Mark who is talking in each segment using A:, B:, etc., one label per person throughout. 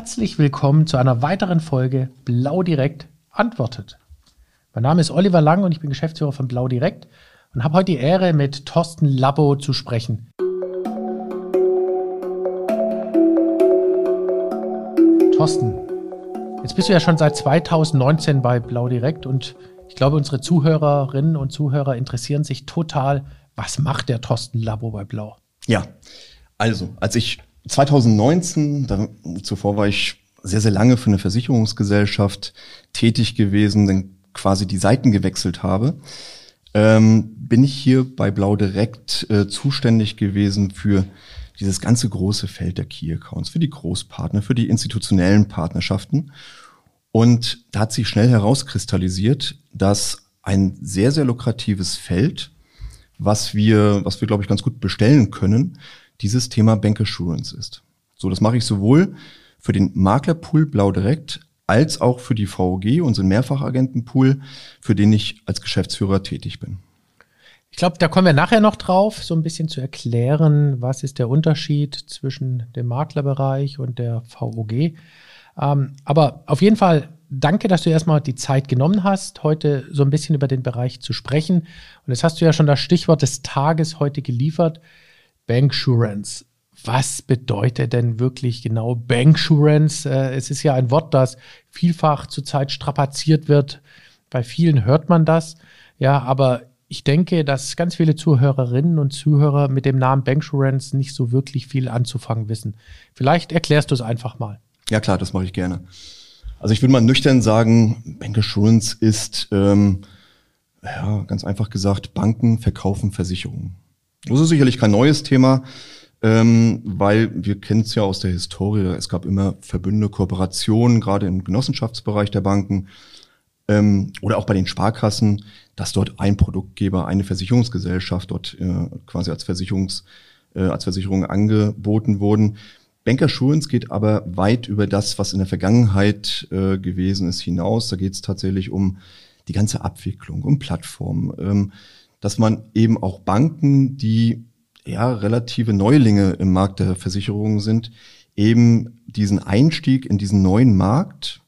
A: Herzlich willkommen zu einer weiteren Folge Blau Direkt antwortet. Mein Name ist Oliver Lang und ich bin Geschäftsführer von Blau Direkt und habe heute die Ehre, mit Thorsten Labo zu sprechen. Thorsten, jetzt bist du ja schon seit 2019 bei Blau Direkt und ich glaube, unsere Zuhörerinnen und Zuhörer interessieren sich total, was macht der Thorsten Labo bei Blau?
B: Ja, also, als ich 2019, da, zuvor war ich sehr, sehr lange für eine Versicherungsgesellschaft tätig gewesen, dann quasi die Seiten gewechselt habe, ähm, bin ich hier bei Blau direkt äh, zuständig gewesen für dieses ganze große Feld der Key Accounts, für die Großpartner, für die institutionellen Partnerschaften. Und da hat sich schnell herauskristallisiert, dass ein sehr, sehr lukratives Feld, was wir, was wir, glaube ich, ganz gut bestellen können, dieses Thema Bank Assurance ist. So, das mache ich sowohl für den Maklerpool Blau Direkt als auch für die VOG, unseren Mehrfachagentenpool, für den ich als Geschäftsführer tätig bin.
A: Ich glaube, da kommen wir nachher noch drauf, so ein bisschen zu erklären, was ist der Unterschied zwischen dem Maklerbereich und der VOG. Ähm, aber auf jeden Fall danke, dass du erstmal die Zeit genommen hast, heute so ein bisschen über den Bereich zu sprechen. Und jetzt hast du ja schon das Stichwort des Tages heute geliefert. Banksurance. Was bedeutet denn wirklich genau Banksurance? Äh, es ist ja ein Wort, das vielfach zurzeit strapaziert wird. Bei vielen hört man das. Ja, aber ich denke, dass ganz viele Zuhörerinnen und Zuhörer mit dem Namen Banksurance nicht so wirklich viel anzufangen wissen. Vielleicht erklärst du es einfach mal.
B: Ja klar, das mache ich gerne. Also ich würde mal nüchtern sagen, Bankassurance ist ähm, ja, ganz einfach gesagt, Banken verkaufen Versicherungen. Das ist sicherlich kein neues Thema, ähm, weil wir kennen es ja aus der Historie. Es gab immer Verbünde, Kooperationen, gerade im Genossenschaftsbereich der Banken ähm, oder auch bei den Sparkassen, dass dort ein Produktgeber, eine Versicherungsgesellschaft dort äh, quasi als Versicherungs äh, als Versicherung angeboten wurden. Bankersurance geht aber weit über das, was in der Vergangenheit äh, gewesen ist, hinaus. Da geht es tatsächlich um die ganze Abwicklung, um Plattformen. Ähm, dass man eben auch Banken, die ja relative Neulinge im Markt der Versicherungen sind, eben diesen Einstieg in diesen neuen Markt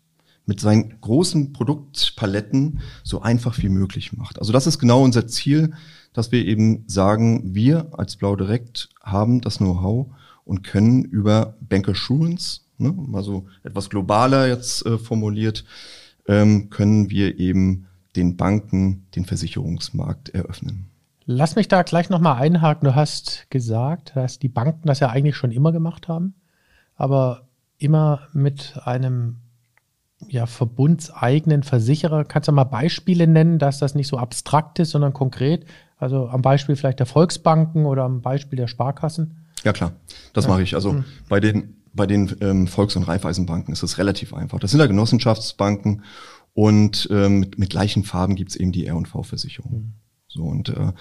B: mit seinen großen Produktpaletten so einfach wie möglich macht. Also das ist genau unser Ziel, dass wir eben sagen, wir als Blau Direkt haben das Know-how und können über Bankassurance, ne, also etwas globaler jetzt äh, formuliert, ähm, können wir eben den Banken den Versicherungsmarkt eröffnen.
A: Lass mich da gleich nochmal einhaken. Du hast gesagt, dass die Banken das ja eigentlich schon immer gemacht haben, aber immer mit einem ja, verbundseigenen Versicherer. Kannst du mal Beispiele nennen, dass das nicht so abstrakt ist, sondern konkret? Also am Beispiel vielleicht der Volksbanken oder am Beispiel der Sparkassen?
B: Ja klar, das ja. mache ich. Also mhm. bei den bei den ähm, Volks- und Raiffeisenbanken ist es relativ einfach. Das sind ja Genossenschaftsbanken und ähm, mit, mit gleichen Farben gibt's eben die R&V-Versicherung. Mhm. So und äh,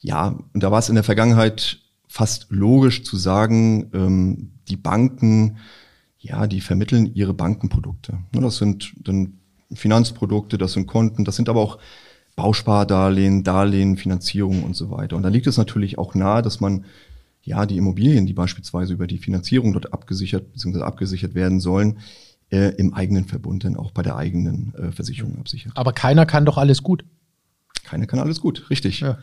B: ja, und da war es in der Vergangenheit fast logisch zu sagen, ähm, die Banken, ja, die vermitteln ihre Bankenprodukte. Ne, das sind dann Finanzprodukte, das sind Konten, das sind aber auch Bauspardarlehen, Darlehen, Finanzierung und so weiter. Und da liegt es natürlich auch nahe, dass man ja die Immobilien, die beispielsweise über die Finanzierung dort abgesichert bzw. abgesichert werden sollen, äh, im eigenen Verbund dann auch bei der eigenen äh, Versicherung absichert.
A: Aber keiner kann doch alles gut.
B: Keiner kann alles gut, richtig. Ja.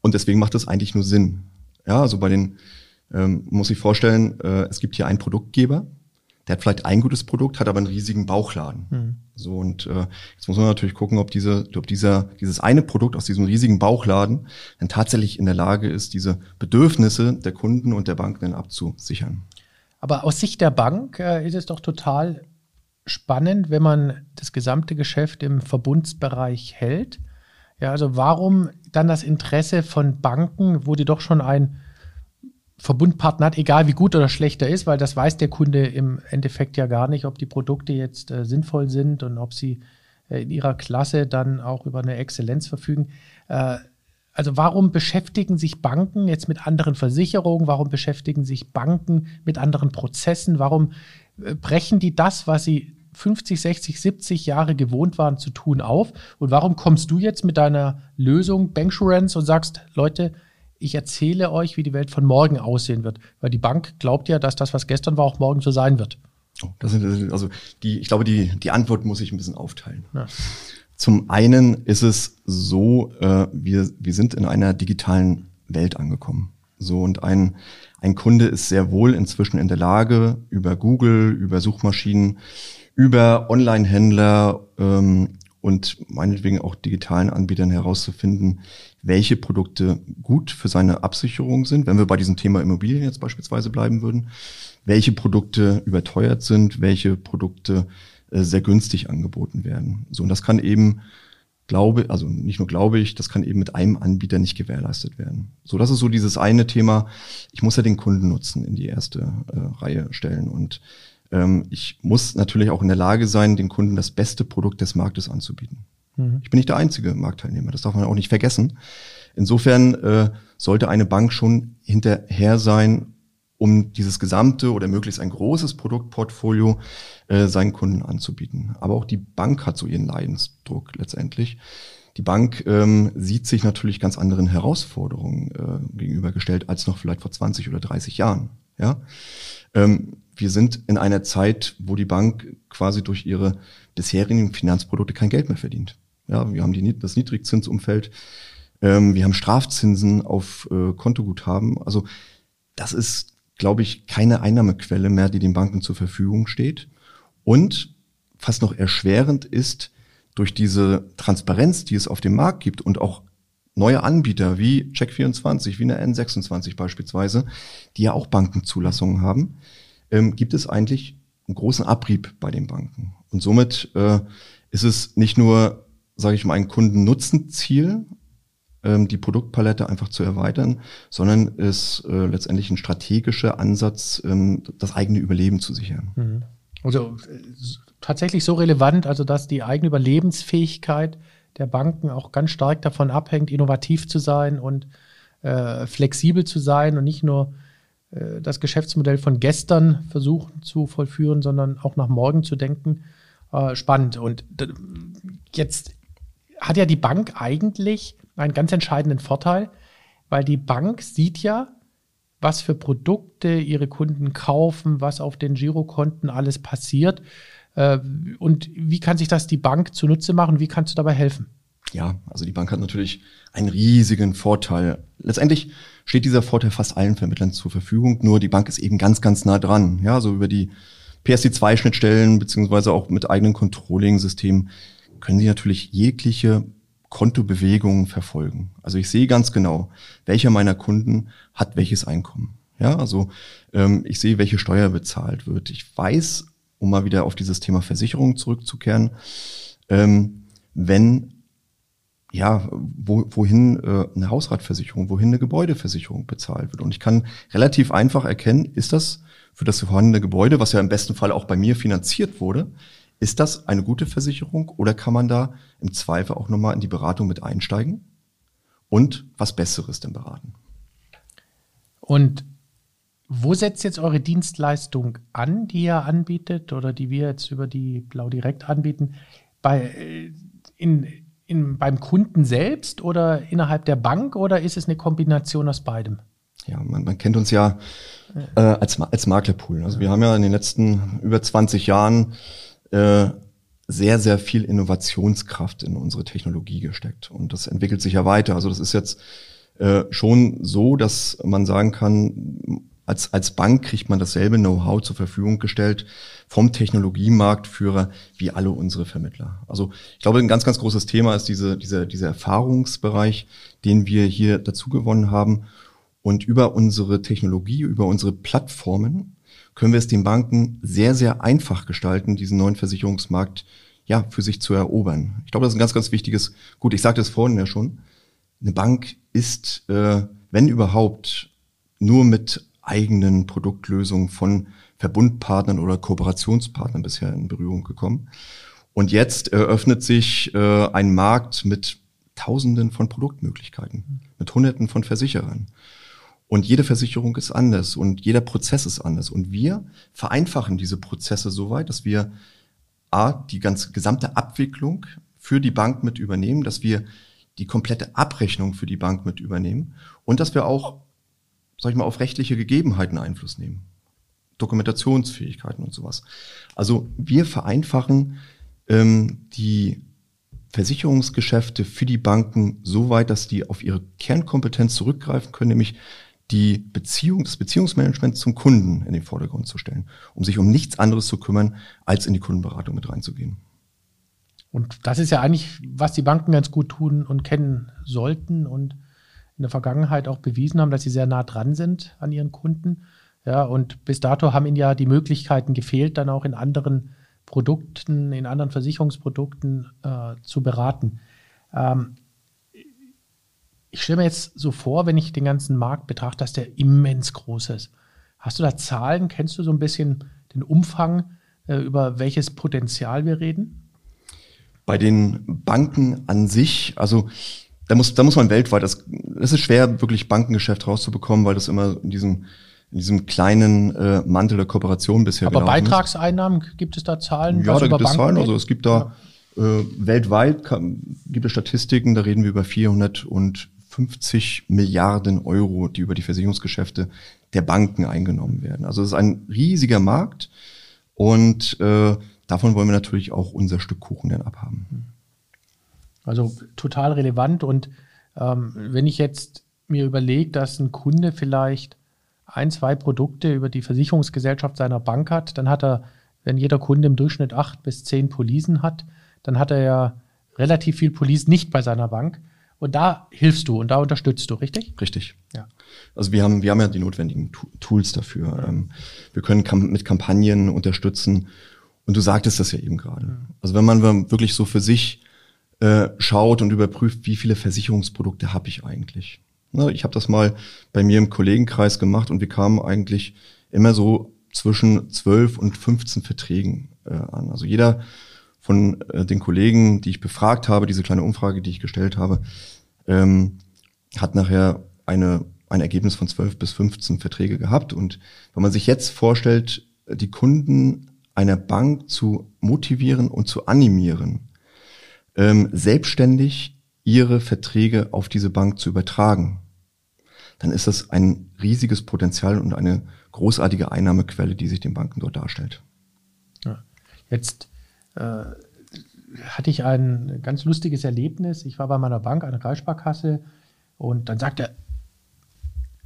B: Und deswegen macht das eigentlich nur Sinn. Ja, also bei den, ähm, muss ich vorstellen, äh, es gibt hier einen Produktgeber, der hat vielleicht ein gutes Produkt, hat aber einen riesigen Bauchladen. Mhm. So und äh, jetzt muss man natürlich gucken, ob diese, ob dieser, dieses eine Produkt aus diesem riesigen Bauchladen dann tatsächlich in der Lage ist, diese Bedürfnisse der Kunden und der Bank dann abzusichern.
A: Aber aus Sicht der Bank äh, ist es doch total spannend, wenn man das gesamte Geschäft im Verbundsbereich hält. Ja, also warum dann das Interesse von Banken, wo die doch schon ein Verbundpartner hat, egal wie gut oder schlecht er ist, weil das weiß der Kunde im Endeffekt ja gar nicht, ob die Produkte jetzt äh, sinnvoll sind und ob sie äh, in ihrer Klasse dann auch über eine Exzellenz verfügen. Äh, also warum beschäftigen sich Banken jetzt mit anderen Versicherungen? Warum beschäftigen sich Banken mit anderen Prozessen? Warum äh, brechen die das, was sie 50, 60, 70 Jahre gewohnt waren zu tun, auf? Und warum kommst du jetzt mit deiner Lösung Banksurance und sagst, Leute, ich erzähle euch, wie die Welt von morgen aussehen wird? Weil die Bank glaubt ja, dass das, was gestern war, auch morgen so sein wird.
B: Das sind, also die, ich glaube, die, die Antwort muss ich ein bisschen aufteilen. Ja. Zum einen ist es so, äh, wir, wir sind in einer digitalen Welt angekommen. So und ein, ein Kunde ist sehr wohl inzwischen in der Lage, über Google, über Suchmaschinen, über Online-Händler ähm, und meinetwegen auch digitalen Anbietern herauszufinden, welche Produkte gut für seine Absicherung sind, wenn wir bei diesem Thema Immobilien jetzt beispielsweise bleiben würden, welche Produkte überteuert sind, welche Produkte sehr günstig angeboten werden. So, und das kann eben, glaube, also nicht nur glaube ich, das kann eben mit einem Anbieter nicht gewährleistet werden. So, das ist so dieses eine Thema. Ich muss ja den Kundennutzen in die erste äh, Reihe stellen und ähm, ich muss natürlich auch in der Lage sein, den Kunden das beste Produkt des Marktes anzubieten. Mhm. Ich bin nicht der einzige Marktteilnehmer, das darf man auch nicht vergessen. Insofern äh, sollte eine Bank schon hinterher sein, um dieses gesamte oder möglichst ein großes Produktportfolio äh, seinen Kunden anzubieten. Aber auch die Bank hat so ihren Leidensdruck letztendlich. Die Bank ähm, sieht sich natürlich ganz anderen Herausforderungen äh, gegenübergestellt als noch vielleicht vor 20 oder 30 Jahren. Ja, ähm, wir sind in einer Zeit, wo die Bank quasi durch ihre bisherigen Finanzprodukte kein Geld mehr verdient. Ja, wir haben die, das Niedrigzinsumfeld, ähm, wir haben Strafzinsen auf äh, Kontoguthaben. Also das ist, glaube ich, keine Einnahmequelle mehr, die den Banken zur Verfügung steht. Und fast noch erschwerend ist, durch diese Transparenz, die es auf dem Markt gibt und auch neue Anbieter wie Check24, wie eine N26 beispielsweise, die ja auch Bankenzulassungen haben, ähm, gibt es eigentlich einen großen Abrieb bei den Banken. Und somit äh, ist es nicht nur, sage ich mal, ein Kundennutzenziel, ähm, die Produktpalette einfach zu erweitern, sondern ist äh, letztendlich ein strategischer Ansatz, ähm, das eigene Überleben zu sichern. Mhm.
A: Also äh, tatsächlich so relevant, also dass die eigene Überlebensfähigkeit der Banken auch ganz stark davon abhängt, innovativ zu sein und äh, flexibel zu sein und nicht nur äh, das Geschäftsmodell von gestern versuchen zu vollführen, sondern auch nach morgen zu denken. Äh, spannend. Und jetzt hat ja die Bank eigentlich einen ganz entscheidenden Vorteil, weil die Bank sieht ja, was für Produkte ihre Kunden kaufen, was auf den Girokonten alles passiert. Äh, und wie kann sich das die Bank zunutze machen? Wie kannst du dabei helfen?
B: Ja, also die Bank hat natürlich einen riesigen Vorteil. Letztendlich steht dieser Vorteil fast allen Vermittlern zur Verfügung, nur die Bank ist eben ganz, ganz nah dran. Ja, so über die PSD2-Schnittstellen beziehungsweise auch mit eigenen Controlling-Systemen können Sie natürlich jegliche Kontobewegungen verfolgen. Also ich sehe ganz genau, welcher meiner Kunden hat welches Einkommen. Ja, also ähm, ich sehe, welche Steuer bezahlt wird. Ich weiß, um mal wieder auf dieses Thema Versicherung zurückzukehren, ähm, wenn ja, wo, wohin äh, eine Hausratversicherung, wohin eine Gebäudeversicherung bezahlt wird. Und ich kann relativ einfach erkennen, ist das für das vorhandene Gebäude, was ja im besten Fall auch bei mir finanziert wurde, ist das eine gute Versicherung oder kann man da im Zweifel auch nochmal in die Beratung mit einsteigen und was Besseres denn beraten?
A: Und wo setzt jetzt eure Dienstleistung an, die ihr anbietet oder die wir jetzt über die Blau Direkt anbieten? Bei, äh, in, in, beim Kunden selbst oder innerhalb der Bank oder ist es eine Kombination aus beidem?
B: Ja, man, man kennt uns ja äh, als, als Maklerpool. Also wir haben ja in den letzten über 20 Jahren äh, sehr, sehr viel Innovationskraft in unsere Technologie gesteckt. Und das entwickelt sich ja weiter. Also das ist jetzt äh, schon so, dass man sagen kann, als, als Bank kriegt man dasselbe Know-how zur Verfügung gestellt vom Technologiemarktführer wie alle unsere Vermittler. Also ich glaube, ein ganz, ganz großes Thema ist diese, dieser, dieser Erfahrungsbereich, den wir hier dazu gewonnen haben. Und über unsere Technologie, über unsere Plattformen können wir es den Banken sehr, sehr einfach gestalten, diesen neuen Versicherungsmarkt ja für sich zu erobern. Ich glaube, das ist ein ganz, ganz wichtiges. Gut, ich sagte es vorhin ja schon. Eine Bank ist, äh, wenn überhaupt, nur mit eigenen Produktlösungen von Verbundpartnern oder Kooperationspartnern bisher in Berührung gekommen. Und jetzt eröffnet sich äh, ein Markt mit Tausenden von Produktmöglichkeiten, mit Hunderten von Versicherern. Und jede Versicherung ist anders und jeder Prozess ist anders. Und wir vereinfachen diese Prozesse so weit, dass wir A, die ganze gesamte Abwicklung für die Bank mit übernehmen, dass wir die komplette Abrechnung für die Bank mit übernehmen und dass wir auch sag ich mal, auf rechtliche Gegebenheiten Einfluss nehmen. Dokumentationsfähigkeiten und sowas. Also wir vereinfachen ähm, die Versicherungsgeschäfte für die Banken so weit, dass die auf ihre Kernkompetenz zurückgreifen können, nämlich die Beziehung, das Beziehungsmanagement zum Kunden in den Vordergrund zu stellen, um sich um nichts anderes zu kümmern, als in die Kundenberatung mit reinzugehen.
A: Und das ist ja eigentlich, was die Banken ganz gut tun und kennen sollten und in der Vergangenheit auch bewiesen haben, dass sie sehr nah dran sind an ihren Kunden. Ja, und bis dato haben ihnen ja die Möglichkeiten gefehlt, dann auch in anderen Produkten, in anderen Versicherungsprodukten äh, zu beraten. Ähm, ich stelle mir jetzt so vor, wenn ich den ganzen Markt betrachte, dass der immens groß ist. Hast du da Zahlen? Kennst du so ein bisschen den Umfang, äh, über welches Potenzial wir reden?
B: Bei den Banken an sich, also da muss, da muss man weltweit, das, das ist schwer, wirklich Bankengeschäft rauszubekommen, weil das immer in diesem, in diesem kleinen äh, Mantel der Kooperation bisher
A: Aber Beitragseinnahmen, ist. gibt es da Zahlen?
B: Ja, da gibt es Zahlen. Also es gibt da ja. äh, weltweit kann, gibt es Statistiken, da reden wir über 400 und 50 Milliarden Euro, die über die Versicherungsgeschäfte der Banken eingenommen werden. Also es ist ein riesiger Markt und äh, davon wollen wir natürlich auch unser Stück Kuchen dann abhaben.
A: Also total relevant und ähm, wenn ich jetzt mir überlege, dass ein Kunde vielleicht ein, zwei Produkte über die Versicherungsgesellschaft seiner Bank hat, dann hat er, wenn jeder Kunde im Durchschnitt acht bis zehn Polisen hat, dann hat er ja relativ viel Polis nicht bei seiner Bank. Und da hilfst du und da unterstützt du, richtig?
B: Richtig. Ja. Also wir haben, wir haben ja die notwendigen Tools dafür. Ähm, wir können mit Kampagnen unterstützen. Und du sagtest das ja eben gerade. Also wenn man wirklich so für sich äh, schaut und überprüft, wie viele Versicherungsprodukte habe ich eigentlich. Na, ich habe das mal bei mir im Kollegenkreis gemacht und wir kamen eigentlich immer so zwischen 12 und 15 Verträgen äh, an. Also jeder von äh, den Kollegen, die ich befragt habe, diese kleine Umfrage, die ich gestellt habe, ähm, hat nachher eine, ein Ergebnis von 12 bis 15 Verträge gehabt. Und wenn man sich jetzt vorstellt, die Kunden einer Bank zu motivieren und zu animieren, ähm, selbstständig ihre Verträge auf diese Bank zu übertragen, dann ist das ein riesiges Potenzial und eine großartige Einnahmequelle, die sich den Banken dort darstellt.
A: Jetzt äh, hatte ich ein ganz lustiges Erlebnis. Ich war bei meiner Bank, einer Kreissparkasse, und dann sagte er,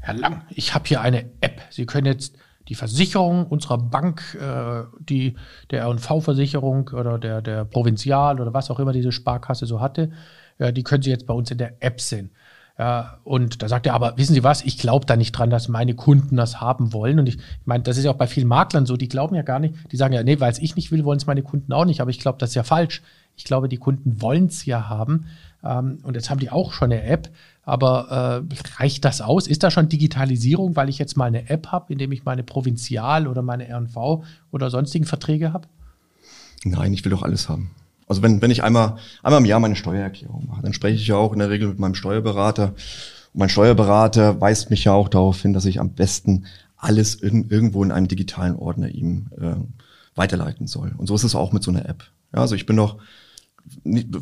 A: Herr Lang, ich habe hier eine App. Sie können jetzt die Versicherung unserer Bank, äh, die der R&V-Versicherung oder der, der Provinzial oder was auch immer diese Sparkasse so hatte, äh, die können Sie jetzt bei uns in der App sehen. Ja, und da sagt er, aber wissen Sie was, ich glaube da nicht dran, dass meine Kunden das haben wollen. Und ich, ich meine, das ist ja auch bei vielen Maklern so, die glauben ja gar nicht, die sagen ja, nee, weil es ich nicht will, wollen es meine Kunden auch nicht. Aber ich glaube, das ist ja falsch. Ich glaube, die Kunden wollen es ja haben. Ähm, und jetzt haben die auch schon eine App. Aber äh, reicht das aus? Ist da schon Digitalisierung, weil ich jetzt mal eine App habe, in dem ich meine Provinzial oder meine RNV oder sonstigen Verträge habe?
B: Nein, ich will doch alles haben. Also wenn, wenn ich einmal, einmal im Jahr meine Steuererklärung mache, dann spreche ich ja auch in der Regel mit meinem Steuerberater. Und mein Steuerberater weist mich ja auch darauf hin, dass ich am besten alles in, irgendwo in einem digitalen Ordner ihm äh, weiterleiten soll. Und so ist es auch mit so einer App. Ja, also ich bin doch,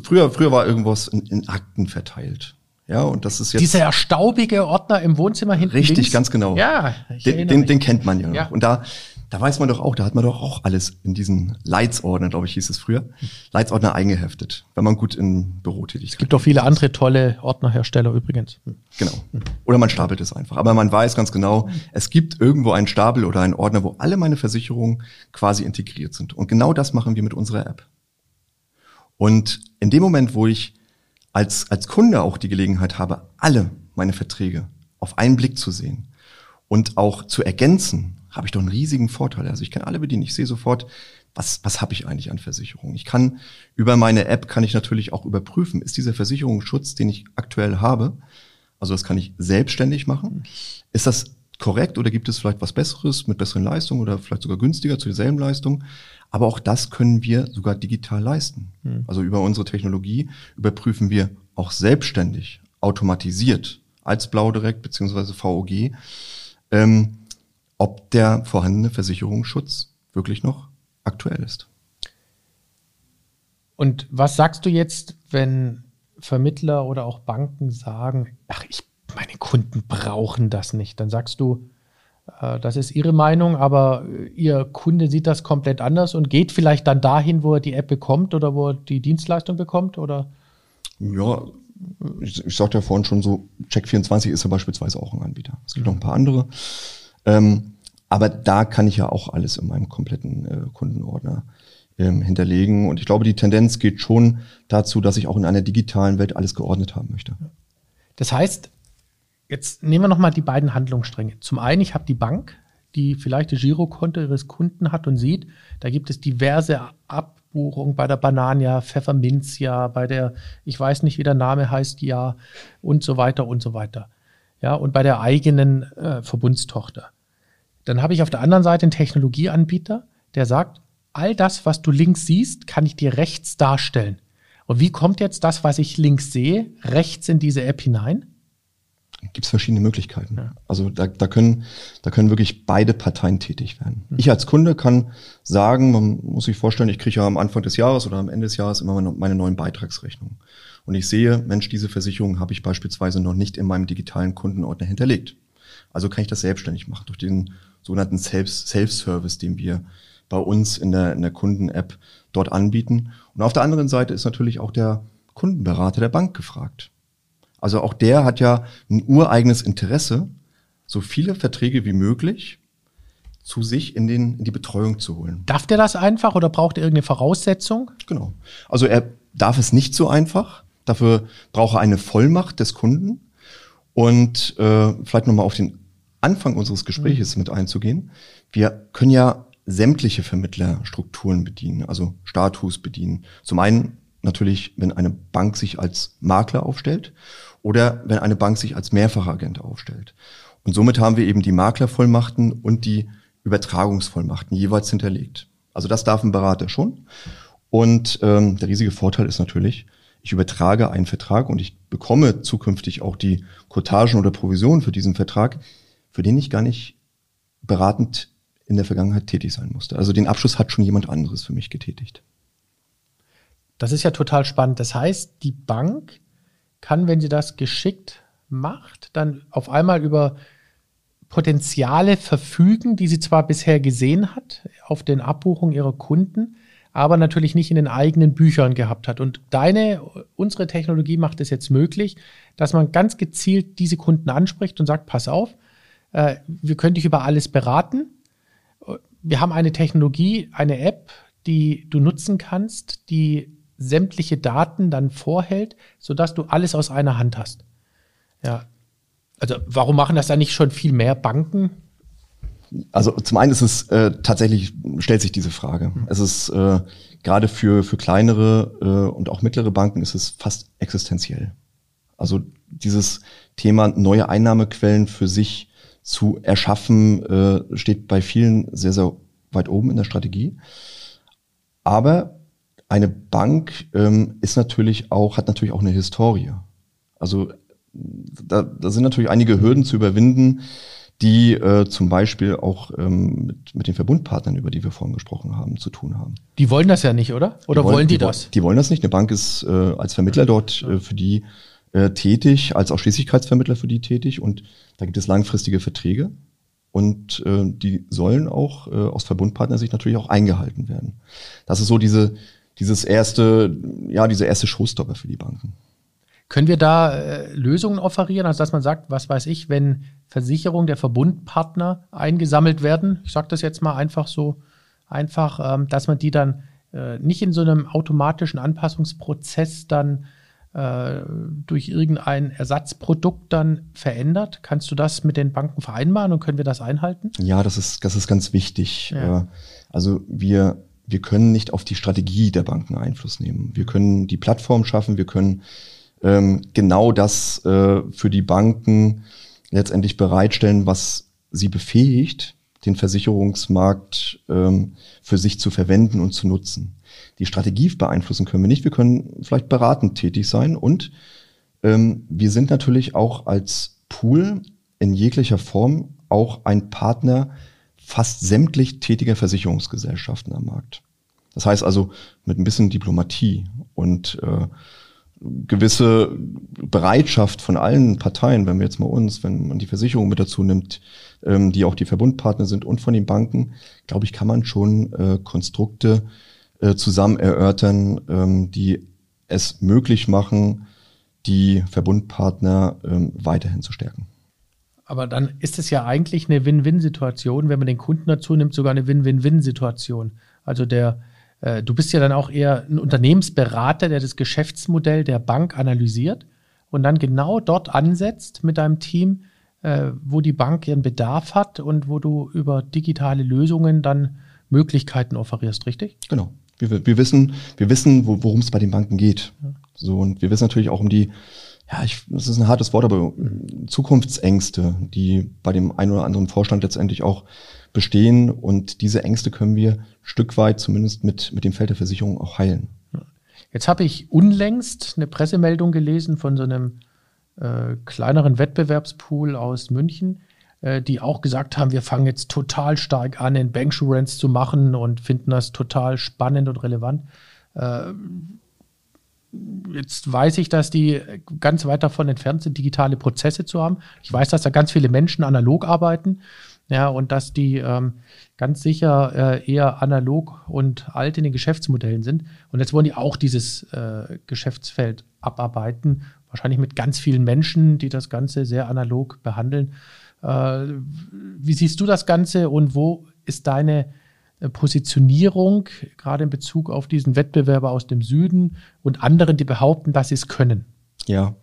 B: früher, früher war irgendwas in, in Akten verteilt. Ja, und das ist jetzt.
A: Dieser staubige Ordner im Wohnzimmer hinten.
B: Richtig, links. ganz genau.
A: Ja,
B: den, den, den, kennt man ja, ja. Und da, da weiß man doch auch, da hat man doch auch alles in diesen Leitsordner, glaube ich, hieß es früher, Leitsordner eingeheftet, wenn man gut im Büro tätig ist.
A: Es gibt auch viele andere tolle Ordnerhersteller übrigens.
B: Genau. Oder man stapelt es einfach. Aber man weiß ganz genau, es gibt irgendwo einen Stapel oder einen Ordner, wo alle meine Versicherungen quasi integriert sind. Und genau das machen wir mit unserer App. Und in dem Moment, wo ich als, als Kunde auch die Gelegenheit habe, alle meine Verträge auf einen Blick zu sehen und auch zu ergänzen, habe ich doch einen riesigen Vorteil. Also ich kann alle bedienen. Ich sehe sofort, was, was habe ich eigentlich an Versicherung? Ich kann über meine App kann ich natürlich auch überprüfen, ist dieser Versicherungsschutz, den ich aktuell habe, also das kann ich selbstständig machen. Ist das korrekt oder gibt es vielleicht was Besseres mit besseren Leistungen oder vielleicht sogar günstiger zu derselben Leistung? Aber auch das können wir sogar digital leisten. Mhm. Also über unsere Technologie überprüfen wir auch selbstständig, automatisiert als Blau direkt beziehungsweise VOG, ähm, ob der vorhandene Versicherungsschutz wirklich noch aktuell ist.
A: Und was sagst du jetzt, wenn Vermittler oder auch Banken sagen, ach, ich, meine Kunden brauchen das nicht? Dann sagst du, das ist Ihre Meinung, aber Ihr Kunde sieht das komplett anders und geht vielleicht dann dahin, wo er die App bekommt oder wo er die Dienstleistung bekommt, oder?
B: Ja, ich, ich sagte ja vorhin schon so, Check24 ist ja beispielsweise auch ein Anbieter. Es gibt noch ein paar andere. Ähm, aber da kann ich ja auch alles in meinem kompletten äh, Kundenordner ähm, hinterlegen. Und ich glaube, die Tendenz geht schon dazu, dass ich auch in einer digitalen Welt alles geordnet haben möchte.
A: Das heißt, jetzt nehmen wir nochmal die beiden Handlungsstränge. Zum einen, ich habe die Bank, die vielleicht das Girokonto ihres Kunden hat und sieht, da gibt es diverse Abbuchungen bei der Banania, Pfefferminzia, bei der, ich weiß nicht, wie der Name heißt, ja und so weiter und so weiter. Ja, und bei der eigenen äh, Verbundstochter. Dann habe ich auf der anderen Seite einen Technologieanbieter, der sagt, all das, was du links siehst, kann ich dir rechts darstellen. Und wie kommt jetzt das, was ich links sehe, rechts in diese App hinein?
B: Gibt es verschiedene Möglichkeiten. Ja. Also da, da, können, da können wirklich beide Parteien tätig werden. Mhm. Ich als Kunde kann sagen, man muss sich vorstellen, ich kriege ja am Anfang des Jahres oder am Ende des Jahres immer meine, meine neuen Beitragsrechnungen. Und ich sehe, Mensch, diese Versicherung habe ich beispielsweise noch nicht in meinem digitalen Kundenordner hinterlegt. Also kann ich das selbstständig machen durch den sogenannten Self-Service, den wir bei uns in der, in der Kunden-App dort anbieten. Und auf der anderen Seite ist natürlich auch der Kundenberater der Bank gefragt. Also auch der hat ja ein ureigenes Interesse, so viele Verträge wie möglich zu sich in, den, in die Betreuung zu holen.
A: Darf der das einfach oder braucht er irgendeine Voraussetzung?
B: Genau. Also er darf es nicht so einfach. Dafür braucht er eine Vollmacht des Kunden. Und äh, vielleicht nochmal auf den Anfang unseres Gesprächs mhm. mit einzugehen. Wir können ja sämtliche Vermittlerstrukturen bedienen, also Status bedienen. Zum einen natürlich, wenn eine Bank sich als Makler aufstellt oder wenn eine Bank sich als Mehrfachagent aufstellt. Und somit haben wir eben die Maklervollmachten und die Übertragungsvollmachten jeweils hinterlegt. Also das darf ein Berater schon. Und ähm, der riesige Vorteil ist natürlich, ich übertrage einen Vertrag und ich bekomme zukünftig auch die Quotagen oder Provisionen für diesen Vertrag, für den ich gar nicht beratend in der Vergangenheit tätig sein musste. Also den Abschluss hat schon jemand anderes für mich getätigt.
A: Das ist ja total spannend. Das heißt, die Bank kann, wenn sie das geschickt macht, dann auf einmal über Potenziale verfügen, die sie zwar bisher gesehen hat auf den Abbuchungen ihrer Kunden, aber natürlich nicht in den eigenen Büchern gehabt hat. Und deine, unsere Technologie macht es jetzt möglich, dass man ganz gezielt diese Kunden anspricht und sagt, pass auf, äh, wir können dich über alles beraten wir haben eine Technologie, eine App, die du nutzen kannst, die sämtliche Daten dann vorhält, sodass du alles aus einer Hand hast. Ja. Also warum machen das dann nicht schon viel mehr Banken?
B: Also zum einen ist es äh, tatsächlich, stellt sich diese Frage. Mhm. Es ist äh, gerade für, für kleinere äh, und auch mittlere Banken ist es fast existenziell. Also dieses Thema neue Einnahmequellen für sich zu erschaffen, äh, steht bei vielen sehr, sehr weit oben in der Strategie. Aber eine Bank ähm, ist natürlich auch, hat natürlich auch eine Historie. Also da, da sind natürlich einige Hürden zu überwinden, die äh, zum Beispiel auch ähm, mit, mit den Verbundpartnern, über die wir vorhin gesprochen haben, zu tun haben.
A: Die wollen das ja nicht, oder? Oder die wollen, wollen die, die, das?
B: Die wollen das nicht. Eine Bank ist äh, als Vermittler dort äh, für die äh, tätig, als auch Schließlichkeitsvermittler für die tätig und da gibt es langfristige Verträge und äh, die sollen auch äh, aus Verbundpartner sich natürlich auch eingehalten werden. Das ist so diese, dieses erste, ja, diese erste Showstopper für die Banken.
A: Können wir da äh, Lösungen offerieren, also dass man sagt, was weiß ich, wenn Versicherungen der Verbundpartner eingesammelt werden, ich sage das jetzt mal einfach so, einfach, ähm, dass man die dann äh, nicht in so einem automatischen Anpassungsprozess dann äh, durch irgendein Ersatzprodukt dann verändert. Kannst du das mit den Banken vereinbaren und können wir das einhalten?
B: Ja, das ist, das ist ganz wichtig. Ja. Äh, also wir, wir können nicht auf die Strategie der Banken Einfluss nehmen. Wir können die Plattform schaffen, wir können ähm, genau das äh, für die Banken letztendlich bereitstellen, was sie befähigt, den Versicherungsmarkt ähm, für sich zu verwenden und zu nutzen. Die Strategie beeinflussen können wir nicht. Wir können vielleicht beratend tätig sein und ähm, wir sind natürlich auch als Pool in jeglicher Form auch ein Partner fast sämtlich tätiger Versicherungsgesellschaften am Markt. Das heißt also mit ein bisschen Diplomatie und äh, gewisse Bereitschaft von allen Parteien, wenn wir jetzt mal uns, wenn man die Versicherung mit dazu nimmt, ähm, die auch die Verbundpartner sind und von den Banken, glaube ich, kann man schon äh, Konstrukte äh, zusammen erörtern, ähm, die es möglich machen, die Verbundpartner ähm, weiterhin zu stärken.
A: Aber dann ist es ja eigentlich eine Win-Win-Situation, wenn man den Kunden dazu nimmt, sogar eine Win-Win-Win-Situation. Also der, äh, du bist ja dann auch eher ein Unternehmensberater, der das Geschäftsmodell der Bank analysiert und dann genau dort ansetzt mit deinem Team, äh, wo die Bank ihren Bedarf hat und wo du über digitale Lösungen dann Möglichkeiten offerierst, richtig?
B: Genau. Wir, wir wissen, wir wissen, worum es bei den Banken geht. So und wir wissen natürlich auch um die, ja, ich, das ist ein hartes Wort, aber Zukunftsängste, die bei dem einen oder anderen Vorstand letztendlich auch bestehen. Und diese Ängste können wir Stück weit zumindest mit, mit dem Feld der Versicherung auch heilen.
A: Jetzt habe ich unlängst eine Pressemeldung gelesen von so einem äh, kleineren Wettbewerbspool aus München, äh, die auch gesagt haben, wir fangen jetzt total stark an, in Banksurance zu machen und finden das total spannend und relevant. Äh, jetzt weiß ich, dass die ganz weit davon entfernt sind, digitale Prozesse zu haben. Ich weiß, dass da ganz viele Menschen analog arbeiten. Ja, und dass die ähm, ganz sicher äh, eher analog und alt in den Geschäftsmodellen sind. Und jetzt wollen die auch dieses äh, Geschäftsfeld abarbeiten, wahrscheinlich mit ganz vielen Menschen, die das Ganze sehr analog behandeln. Äh, wie siehst du das Ganze und wo ist deine äh, Positionierung, gerade in Bezug auf diesen Wettbewerber aus dem Süden und anderen, die behaupten, dass sie es können?
B: Ja,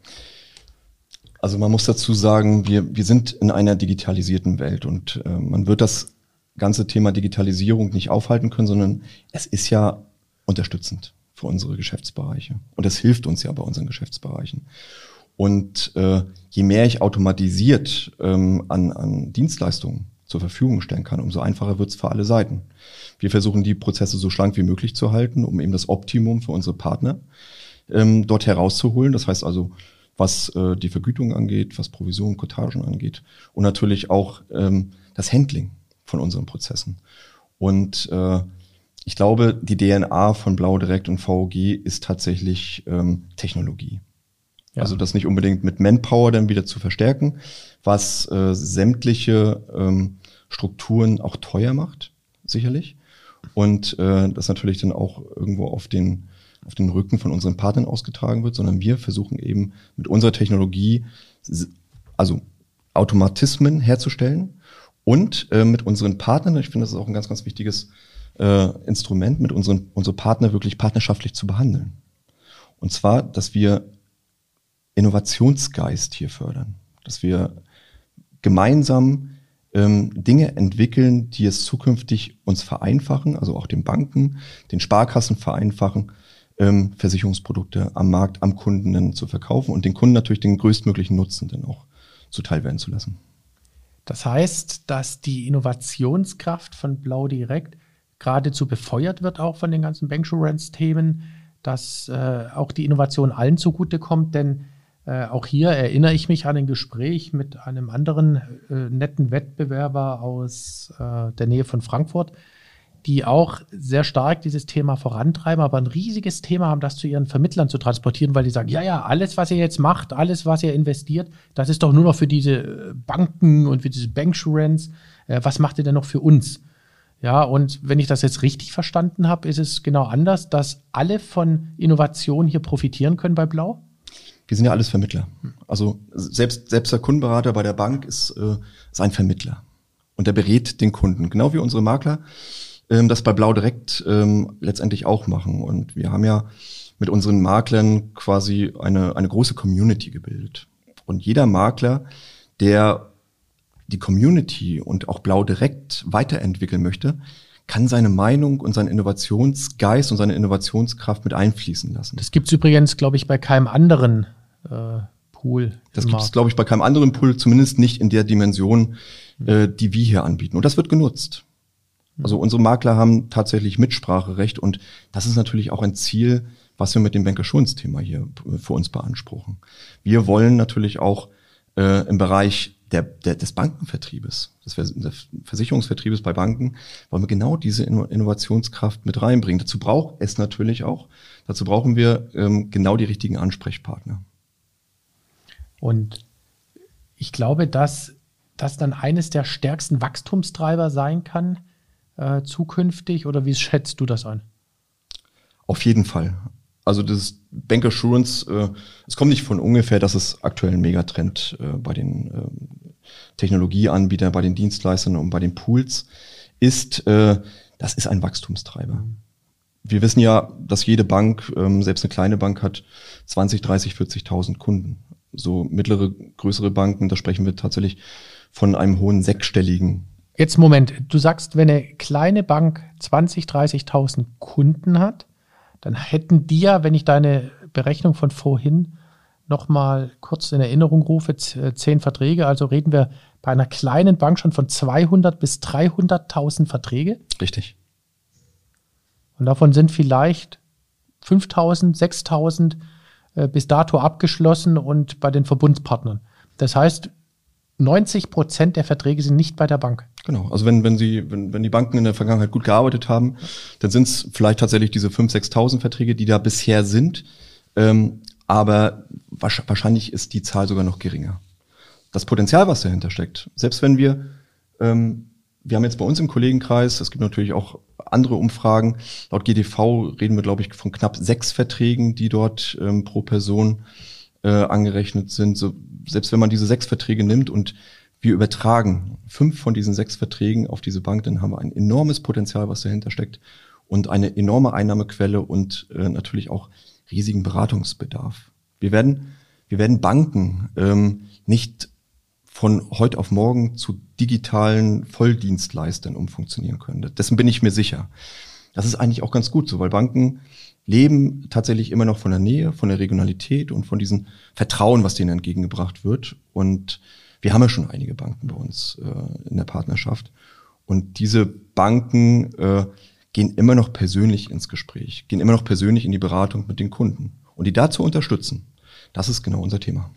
B: also man muss dazu sagen, wir, wir sind in einer digitalisierten Welt und äh, man wird das ganze Thema Digitalisierung nicht aufhalten können, sondern es ist ja unterstützend für unsere Geschäftsbereiche. Und es hilft uns ja bei unseren Geschäftsbereichen. Und äh, je mehr ich automatisiert ähm, an, an Dienstleistungen zur Verfügung stellen kann, umso einfacher wird es für alle Seiten. Wir versuchen die Prozesse so schlank wie möglich zu halten, um eben das Optimum für unsere Partner ähm, dort herauszuholen. Das heißt also, was äh, die Vergütung angeht, was Provision, Cottagen angeht und natürlich auch ähm, das Handling von unseren Prozessen. Und äh, ich glaube, die DNA von Blau Direkt und VOG ist tatsächlich ähm, Technologie. Ja. Also das nicht unbedingt mit Manpower dann wieder zu verstärken, was äh, sämtliche ähm, Strukturen auch teuer macht, sicherlich. Und äh, das natürlich dann auch irgendwo auf den auf den Rücken von unseren Partnern ausgetragen wird, sondern wir versuchen eben mit unserer Technologie, also Automatismen herzustellen und äh, mit unseren Partnern, ich finde, das ist auch ein ganz, ganz wichtiges äh, Instrument, mit unseren unsere Partner wirklich partnerschaftlich zu behandeln. Und zwar, dass wir Innovationsgeist hier fördern, dass wir gemeinsam ähm, Dinge entwickeln, die es zukünftig uns vereinfachen, also auch den Banken, den Sparkassen vereinfachen, ähm, Versicherungsprodukte am Markt, am Kunden zu verkaufen und den Kunden natürlich den größtmöglichen Nutzen dann auch zuteil werden zu lassen.
A: Das heißt, dass die Innovationskraft von Blau Direkt geradezu befeuert wird, auch von den ganzen Banksurance-Themen, dass äh, auch die Innovation allen zugutekommt, denn äh, auch hier erinnere ich mich an ein Gespräch mit einem anderen äh, netten Wettbewerber aus äh, der Nähe von Frankfurt, die auch sehr stark dieses Thema vorantreiben, aber ein riesiges Thema haben, das zu ihren Vermittlern zu transportieren, weil die sagen, ja, ja, alles, was ihr jetzt macht, alles, was ihr investiert, das ist doch nur noch für diese äh, Banken und für diese Banksurance. Äh, was macht ihr denn noch für uns? Ja, und wenn ich das jetzt richtig verstanden habe, ist es genau anders, dass alle von Innovation hier profitieren können bei Blau?
B: Wir sind ja alles Vermittler. Also selbst, selbst der Kundenberater bei der Bank ist, äh, ist ein Vermittler. Und der berät den Kunden, genau wie unsere Makler ähm, das bei Blau direkt ähm, letztendlich auch machen. Und wir haben ja mit unseren Maklern quasi eine, eine große Community gebildet. Und jeder Makler, der die Community und auch Blau direkt weiterentwickeln möchte, kann seine Meinung und seinen Innovationsgeist und seine Innovationskraft mit einfließen lassen.
A: Das gibt's übrigens, glaube ich, bei keinem anderen äh, Pool.
B: Das gibt es, glaube ich, bei keinem anderen Pool, zumindest nicht in der Dimension, äh, die wir hier anbieten. Und das wird genutzt. Also unsere Makler haben tatsächlich Mitspracherecht und das ist natürlich auch ein Ziel, was wir mit dem Bankerschulungsthema hier für uns beanspruchen. Wir wollen natürlich auch äh, im Bereich der, der, des Bankenvertriebes, des Versicherungsvertriebes bei Banken, wollen wir genau diese Innovationskraft mit reinbringen. Dazu braucht es natürlich auch, dazu brauchen wir ähm, genau die richtigen Ansprechpartner.
A: Und ich glaube, dass das dann eines der stärksten Wachstumstreiber sein kann äh, zukünftig oder wie schätzt du das an?
B: Auf jeden Fall. Also das Bank Assurance, äh, es kommt nicht von ungefähr, dass es aktuell ein Megatrend äh, bei den äh, Technologieanbietern, bei den Dienstleistern und bei den Pools ist. Äh, das ist ein Wachstumstreiber. Wir wissen ja, dass jede Bank, ähm, selbst eine kleine Bank, hat 20, 30, 40.000 Kunden. So mittlere, größere Banken, da sprechen wir tatsächlich von einem hohen sechsstelligen.
A: Jetzt Moment, du sagst, wenn eine kleine Bank 20, 30.000 Kunden hat, dann hätten die ja, wenn ich deine Berechnung von vorhin nochmal kurz in Erinnerung rufe, äh, zehn Verträge, also reden wir bei einer kleinen Bank schon von 200 bis 300.000 Verträge.
B: Richtig.
A: Und davon sind vielleicht 5.000, 6.000 äh, bis dato abgeschlossen und bei den Verbundspartnern. Das heißt, 90 Prozent der Verträge sind nicht bei der Bank.
B: Genau. Also wenn, wenn Sie, wenn, wenn die Banken in der Vergangenheit gut gearbeitet haben, dann sind es vielleicht tatsächlich diese 5.000, 6.000 Verträge, die da bisher sind. Ähm, aber wahrscheinlich ist die Zahl sogar noch geringer. Das Potenzial, was dahinter steckt, selbst wenn wir, ähm, wir haben jetzt bei uns im Kollegenkreis, es gibt natürlich auch andere Umfragen, laut GDV reden wir, glaube ich, von knapp sechs Verträgen, die dort ähm, pro Person äh, angerechnet sind. So, selbst wenn man diese sechs Verträge nimmt und wir übertragen fünf von diesen sechs Verträgen auf diese Bank, dann haben wir ein enormes Potenzial, was dahinter steckt und eine enorme Einnahmequelle und äh, natürlich auch riesigen Beratungsbedarf. Wir werden, wir werden Banken ähm, nicht von heute auf morgen zu digitalen Volldienstleistern umfunktionieren können. Dessen bin ich mir sicher. Das ist eigentlich auch ganz gut so, weil Banken leben tatsächlich immer noch von der Nähe, von der Regionalität und von diesem Vertrauen, was denen entgegengebracht wird. Und wir haben ja schon einige Banken bei uns äh, in der Partnerschaft. Und diese Banken äh, gehen immer noch persönlich ins Gespräch, gehen immer noch persönlich in die Beratung mit den Kunden. Und die dazu unterstützen, das ist genau unser Thema.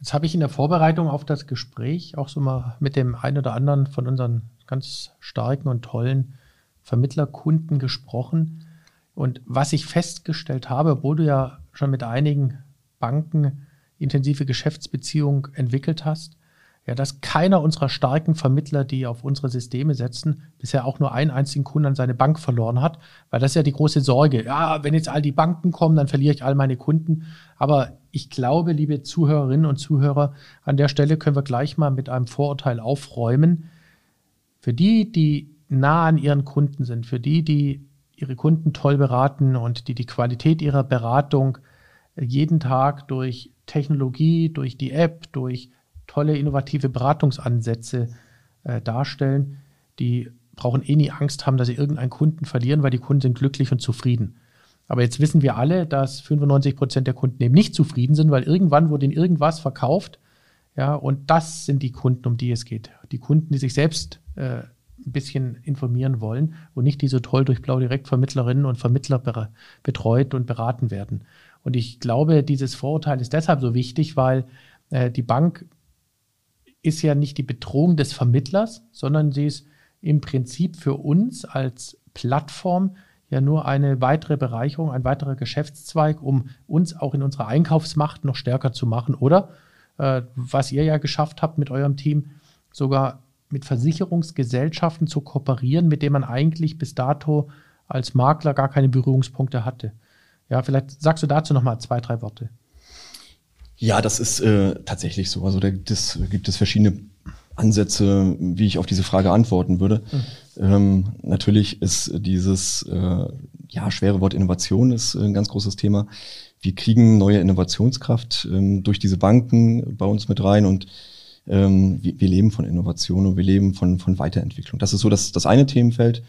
A: Jetzt habe ich in der Vorbereitung auf das Gespräch auch so mal mit dem einen oder anderen von unseren ganz starken und tollen Vermittlerkunden gesprochen. Und was ich festgestellt habe, obwohl du ja schon mit einigen Banken intensive Geschäftsbeziehungen entwickelt hast, ja, dass keiner unserer starken Vermittler, die auf unsere Systeme setzen, bisher auch nur einen einzigen Kunden an seine Bank verloren hat, weil das ist ja die große Sorge. Ja, wenn jetzt all die Banken kommen, dann verliere ich all meine Kunden. Aber ich glaube, liebe Zuhörerinnen und Zuhörer, an der Stelle können wir gleich mal mit einem Vorurteil aufräumen. Für die, die nah an ihren Kunden sind, für die, die ihre Kunden toll beraten und die die Qualität ihrer Beratung jeden Tag durch Technologie, durch die App, durch tolle innovative Beratungsansätze äh, darstellen, die brauchen eh nie Angst haben, dass sie irgendeinen Kunden verlieren, weil die Kunden sind glücklich und zufrieden. Aber jetzt wissen wir alle, dass 95 Prozent der Kunden eben nicht zufrieden sind, weil irgendwann wurde ihnen irgendwas verkauft. Ja, und das sind die Kunden, um die es geht. Die Kunden, die sich selbst äh, ein bisschen informieren wollen und nicht die so toll durch Blau Direktvermittlerinnen und Vermittler betreut und beraten werden. Und ich glaube, dieses Vorurteil ist deshalb so wichtig, weil äh, die Bank ist ja nicht die Bedrohung des Vermittlers, sondern sie ist im Prinzip für uns als Plattform ja nur eine weitere Bereicherung, ein weiterer Geschäftszweig, um uns auch in unserer Einkaufsmacht noch stärker zu machen. Oder äh, was ihr ja geschafft habt mit eurem Team, sogar mit Versicherungsgesellschaften zu kooperieren, mit denen man eigentlich bis dato als Makler gar keine Berührungspunkte hatte. Ja, vielleicht sagst du dazu noch mal zwei, drei Worte.
B: Ja, das ist äh, tatsächlich so. Also da gibt es, gibt es verschiedene Ansätze, wie ich auf diese Frage antworten würde. Mhm. Ähm, natürlich ist dieses äh, ja schwere Wort Innovation ist ein ganz großes Thema. Wir kriegen neue Innovationskraft ähm, durch diese Banken bei uns mit rein und ähm, wir, wir, leben von Innovation und wir leben von, von Weiterentwicklung. Das ist so das, das eine Themenfeld,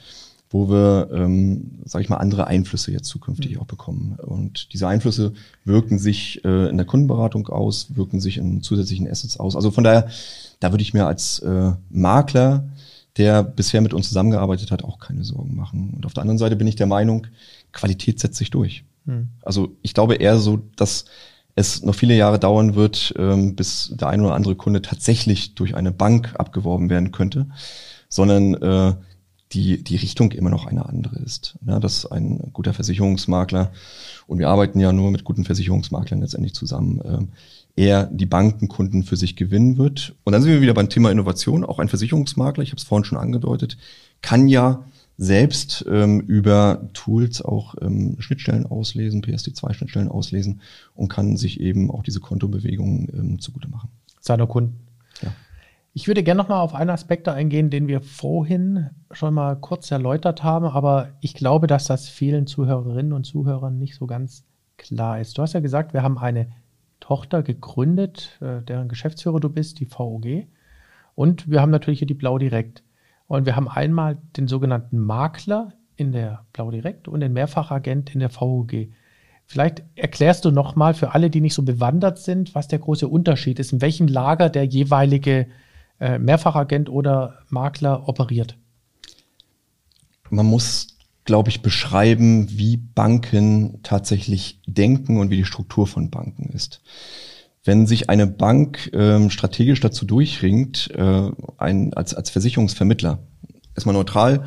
B: wo wir, ähm, sage ich mal, andere Einflüsse jetzt zukünftig mhm. auch bekommen. Und diese Einflüsse wirken sich äh, in der Kundenberatung aus, wirken sich in zusätzlichen Assets aus. Also von daher, da würde ich mir als äh, Makler, der bisher mit uns zusammengearbeitet hat, auch keine Sorgen machen. Und auf der anderen Seite bin ich der Meinung, Qualität setzt sich durch. Mhm. Also ich glaube eher so, dass es noch viele Jahre dauern wird, ähm, bis der ein oder andere Kunde tatsächlich durch eine Bank abgeworben werden könnte, sondern äh, die, die Richtung immer noch eine andere ist. Ja, dass ein guter Versicherungsmakler, und wir arbeiten ja nur mit guten Versicherungsmaklern letztendlich zusammen, äh, er die Bankenkunden für sich gewinnen wird. Und dann sind wir wieder beim Thema Innovation. Auch ein Versicherungsmakler, ich habe es vorhin schon angedeutet, kann ja selbst ähm, über Tools auch ähm, Schnittstellen auslesen, PSD2-Schnittstellen auslesen und kann sich eben auch diese Kontobewegungen ähm, zugute machen.
A: Seiner Kunden. Ich würde gerne nochmal auf einen Aspekt eingehen, den wir vorhin schon mal kurz erläutert haben, aber ich glaube, dass das vielen Zuhörerinnen und Zuhörern nicht so ganz klar ist. Du hast ja gesagt, wir haben eine Tochter gegründet, äh, deren Geschäftsführer du bist, die VOG. Und wir haben natürlich hier die Blau Direkt. Und wir haben einmal den sogenannten Makler in der Blau Direkt und den Mehrfachagent in der VOG. Vielleicht erklärst du nochmal für alle, die nicht so bewandert sind, was der große Unterschied ist, in welchem Lager der jeweilige äh, Mehrfachagent oder Makler operiert.
B: Man muss, glaube ich, beschreiben, wie Banken tatsächlich denken und wie die Struktur von Banken ist. Wenn sich eine Bank ähm, strategisch dazu durchringt, äh, ein, als, als Versicherungsvermittler, erstmal neutral,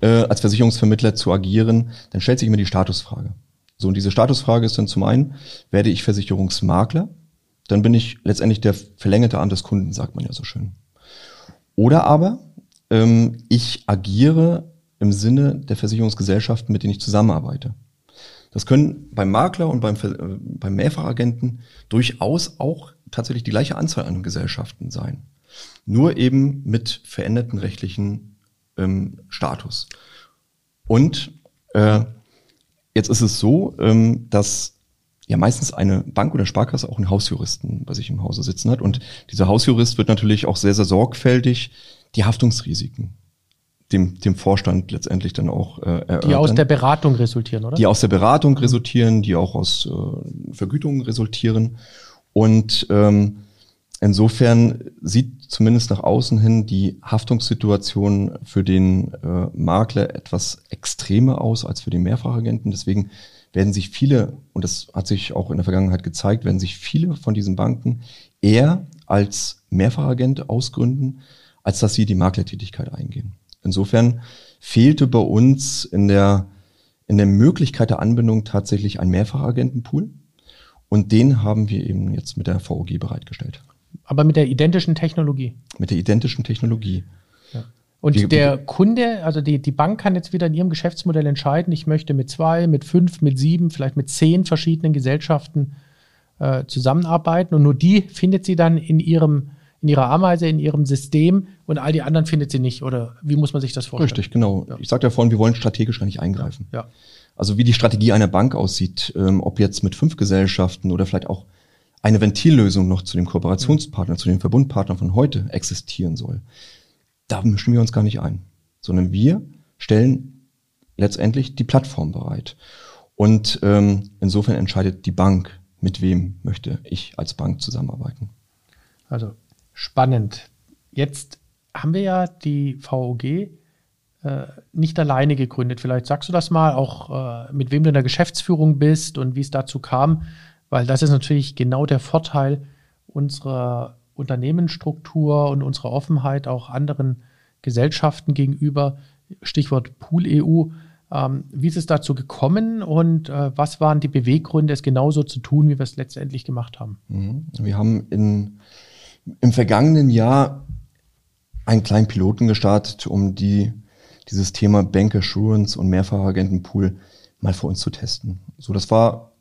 B: äh, als Versicherungsvermittler zu agieren, dann stellt sich immer die Statusfrage. So, und diese Statusfrage ist dann zum einen, werde ich Versicherungsmakler? Dann bin ich letztendlich der verlängerte Arm des Kunden, sagt man ja so schön. Oder aber, ähm, ich agiere im Sinne der Versicherungsgesellschaften, mit denen ich zusammenarbeite. Das können beim Makler und beim, äh, beim Mehrfachagenten durchaus auch tatsächlich die gleiche Anzahl an Gesellschaften sein. Nur eben mit veränderten rechtlichen ähm, Status. Und äh, jetzt ist es so, ähm, dass ja meistens eine Bank oder Sparkasse auch einen Hausjuristen bei sich im Hause sitzen hat. Und dieser Hausjurist wird natürlich auch sehr, sehr sorgfältig die Haftungsrisiken dem, dem Vorstand letztendlich dann auch
A: äh, erörtern. Die aus der Beratung resultieren, oder?
B: Die aus der Beratung resultieren, die auch aus äh, Vergütungen resultieren. Und ähm, insofern sieht zumindest nach außen hin die Haftungssituation für den äh, Makler etwas extremer aus als für den Mehrfachagenten. Deswegen werden sich viele, und das hat sich auch in der Vergangenheit gezeigt, werden sich viele von diesen Banken eher als Mehrfachagent ausgründen, als dass sie die Maklertätigkeit eingehen. Insofern fehlte bei uns in der, in der Möglichkeit der Anbindung tatsächlich ein Mehrfachagentenpool. Und den haben wir eben jetzt mit der VOG bereitgestellt.
A: Aber mit der identischen Technologie?
B: Mit der identischen Technologie.
A: Ja. Und wir, der Kunde, also die, die Bank kann jetzt wieder in ihrem Geschäftsmodell entscheiden, ich möchte mit zwei, mit fünf, mit sieben, vielleicht mit zehn verschiedenen Gesellschaften äh, zusammenarbeiten und nur die findet sie dann in ihrem in ihrer Ameise, in ihrem System und all die anderen findet sie nicht. Oder wie muss man sich das vorstellen?
B: Richtig, genau. Ja. Ich sagte ja vorhin, wir wollen strategisch gar nicht eingreifen.
A: Ja.
B: Also wie die Strategie einer Bank aussieht, ähm, ob jetzt mit fünf Gesellschaften oder vielleicht auch eine Ventillösung noch zu dem Kooperationspartner, mhm. zu den Verbundpartnern von heute existieren soll, da mischen wir uns gar nicht ein, sondern wir stellen letztendlich die Plattform bereit. Und ähm, insofern entscheidet die Bank, mit wem möchte ich als Bank zusammenarbeiten.
A: Also spannend. Jetzt haben wir ja die VOG äh, nicht alleine gegründet. Vielleicht sagst du das mal, auch äh, mit wem du in der Geschäftsführung bist und wie es dazu kam, weil das ist natürlich genau der Vorteil unserer Unternehmensstruktur und unserer Offenheit auch anderen Gesellschaften gegenüber. Stichwort Pool EU. Ähm, wie ist es dazu gekommen und äh, was waren die Beweggründe, es genauso zu tun, wie wir es letztendlich gemacht haben?
B: Mhm. Wir haben in im vergangenen Jahr einen kleinen Piloten gestartet, um die, dieses Thema Bank Assurance und Mehrfachagentenpool mal für uns zu testen. So, das war,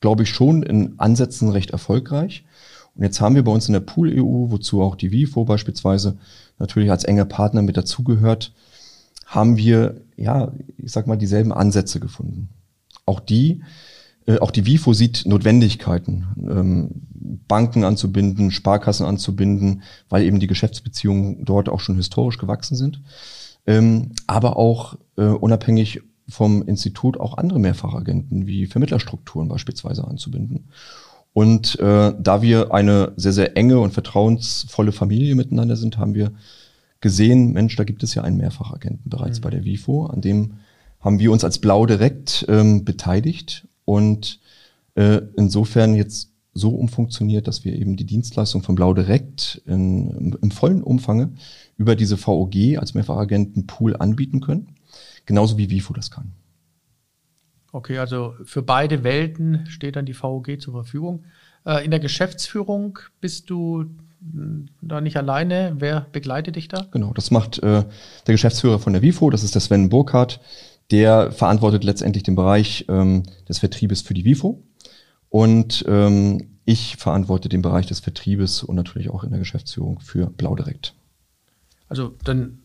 B: glaube ich, schon in Ansätzen recht erfolgreich. Und jetzt haben wir bei uns in der Pool EU, wozu auch die WIFO beispielsweise natürlich als enger Partner mit dazugehört, haben wir, ja, ich sag mal, dieselben Ansätze gefunden. Auch die äh, auch die WIFO sieht Notwendigkeiten, ähm, Banken anzubinden, Sparkassen anzubinden, weil eben die Geschäftsbeziehungen dort auch schon historisch gewachsen sind. Ähm, aber auch äh, unabhängig vom Institut auch andere Mehrfachagenten wie Vermittlerstrukturen beispielsweise anzubinden. Und äh, da wir eine sehr, sehr enge und vertrauensvolle Familie miteinander sind, haben wir gesehen, Mensch, da gibt es ja einen Mehrfachagenten bereits mhm. bei der WIFO, an dem haben wir uns als Blau direkt ähm, beteiligt und äh, insofern jetzt so umfunktioniert, dass wir eben die Dienstleistung von Blau Direkt in, im vollen Umfange über diese VOG als Mehrfachagenten-Pool anbieten können. Genauso wie Wifo das kann.
A: Okay, also für beide Welten steht dann die VOG zur Verfügung. Äh, in der Geschäftsführung bist du hm, da nicht alleine. Wer begleitet dich da?
B: Genau, das macht äh, der Geschäftsführer von der Wifo, das ist der Sven Burkhardt. Der verantwortet letztendlich den Bereich ähm, des Vertriebes für die Wifo. Und ähm, ich verantworte den Bereich des Vertriebes und natürlich auch in der Geschäftsführung für Blau Direkt.
A: Also dann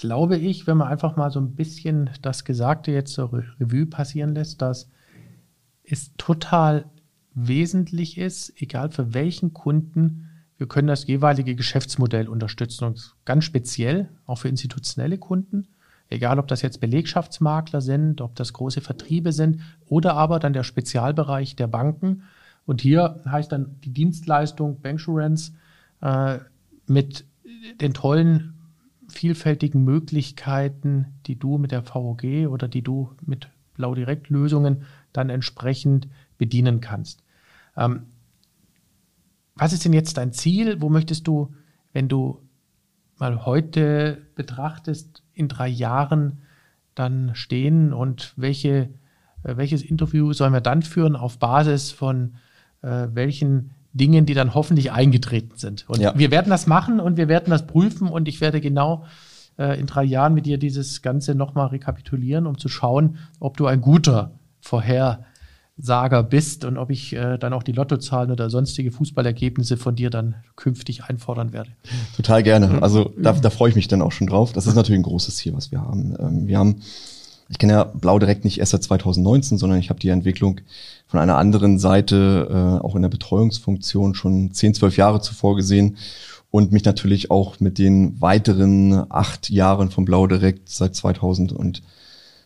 A: glaube ich, wenn man einfach mal so ein bisschen das Gesagte jetzt zur Revue passieren lässt, dass es total wesentlich ist, egal für welchen Kunden, wir können das jeweilige Geschäftsmodell unterstützen und ganz speziell auch für institutionelle Kunden Egal, ob das jetzt Belegschaftsmakler sind, ob das große Vertriebe sind oder aber dann der Spezialbereich der Banken. Und hier heißt dann die Dienstleistung Banksurance äh, mit den tollen, vielfältigen Möglichkeiten, die du mit der VOG oder die du mit Blau Direkt Lösungen dann entsprechend bedienen kannst. Ähm, was ist denn jetzt dein Ziel? Wo möchtest du, wenn du mal heute betrachtest, in drei Jahren dann stehen und welche, äh, welches Interview sollen wir dann führen auf Basis von äh, welchen Dingen, die dann hoffentlich eingetreten sind. Und ja. wir werden das machen und wir werden das prüfen und ich werde genau äh, in drei Jahren mit dir dieses Ganze nochmal rekapitulieren, um zu schauen, ob du ein guter Vorher Sager bist und ob ich äh, dann auch die Lottozahlen oder sonstige Fußballergebnisse von dir dann künftig einfordern werde.
B: Total gerne. Also da, da freue ich mich dann auch schon drauf. Das ist natürlich ein großes Ziel, was wir haben. Ähm, wir haben, ich kenne ja Blau direkt nicht erst seit 2019, sondern ich habe die Entwicklung von einer anderen Seite äh, auch in der Betreuungsfunktion schon 10, 12 Jahre zuvor gesehen und mich natürlich auch mit den weiteren acht Jahren von Blau direkt seit 2000 und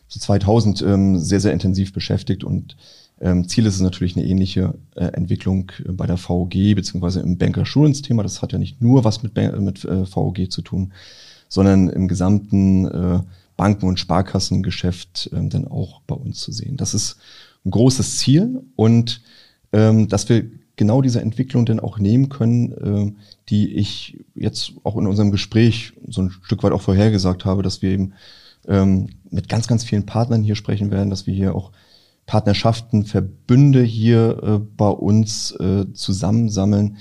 B: 2000 ähm, sehr, sehr intensiv beschäftigt und ähm, Ziel ist es natürlich eine ähnliche äh, Entwicklung äh, bei der VOG beziehungsweise im Bank Assurance Thema. Das hat ja nicht nur was mit, mit äh, VOG zu tun, sondern im gesamten äh, Banken- und Sparkassengeschäft äh, dann auch bei uns zu sehen. Das ist ein großes Ziel und ähm, dass wir genau diese Entwicklung dann auch nehmen können, äh, die ich jetzt auch in unserem Gespräch so ein Stück weit auch vorhergesagt habe, dass wir eben ähm, mit ganz, ganz vielen Partnern hier sprechen werden, dass wir hier auch Partnerschaften, Verbünde hier äh, bei uns äh, zusammensammeln, ähm,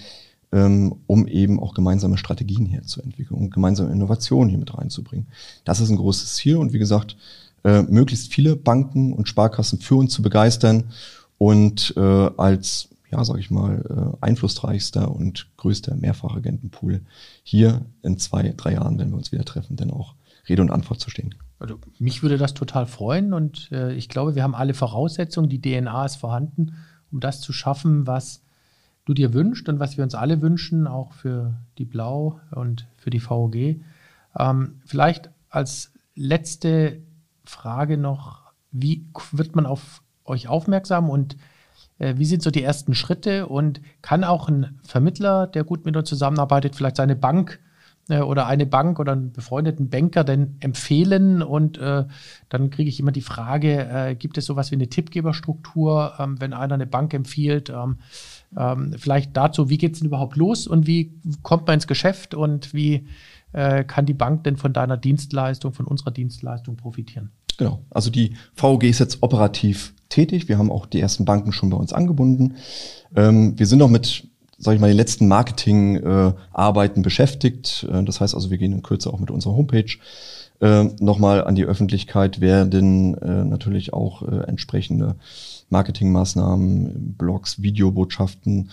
B: um eben auch gemeinsame Strategien hier zu entwickeln und gemeinsame Innovationen hier mit reinzubringen. Das ist ein großes Ziel und wie gesagt, äh, möglichst viele Banken und Sparkassen für uns zu begeistern und äh, als ja, sage ich mal, äh, einflussreichster und größter Mehrfachagentenpool hier in zwei, drei Jahren, wenn wir uns wieder treffen, dann auch Rede und Antwort zu stehen.
A: Also mich würde das total freuen und äh, ich glaube, wir haben alle Voraussetzungen, die DNA ist vorhanden, um das zu schaffen, was du dir wünschst und was wir uns alle wünschen, auch für die Blau und für die VOG. Ähm, vielleicht als letzte Frage noch, wie wird man auf euch aufmerksam und äh, wie sind so die ersten Schritte und kann auch ein Vermittler, der gut mit uns zusammenarbeitet, vielleicht seine Bank äh, oder eine Bank oder einen befreundeten Banker denn empfehlen und äh, dann kriege ich immer die Frage, äh, gibt es sowas wie eine Tippgeberstruktur, ähm, wenn einer eine Bank empfiehlt? Ähm, ähm, vielleicht dazu, wie geht es denn überhaupt los und wie kommt man ins Geschäft und wie äh, kann die Bank denn von deiner Dienstleistung, von unserer Dienstleistung profitieren?
B: Genau, also die VOG ist jetzt operativ tätig. Wir haben auch die ersten Banken schon bei uns angebunden. Ähm, wir sind auch mit sage ich mal, die letzten Marketing-Arbeiten äh, beschäftigt. Äh, das heißt also, wir gehen in Kürze auch mit unserer Homepage äh, nochmal an die Öffentlichkeit, werden äh, natürlich auch äh, entsprechende Marketingmaßnahmen, Blogs, Videobotschaften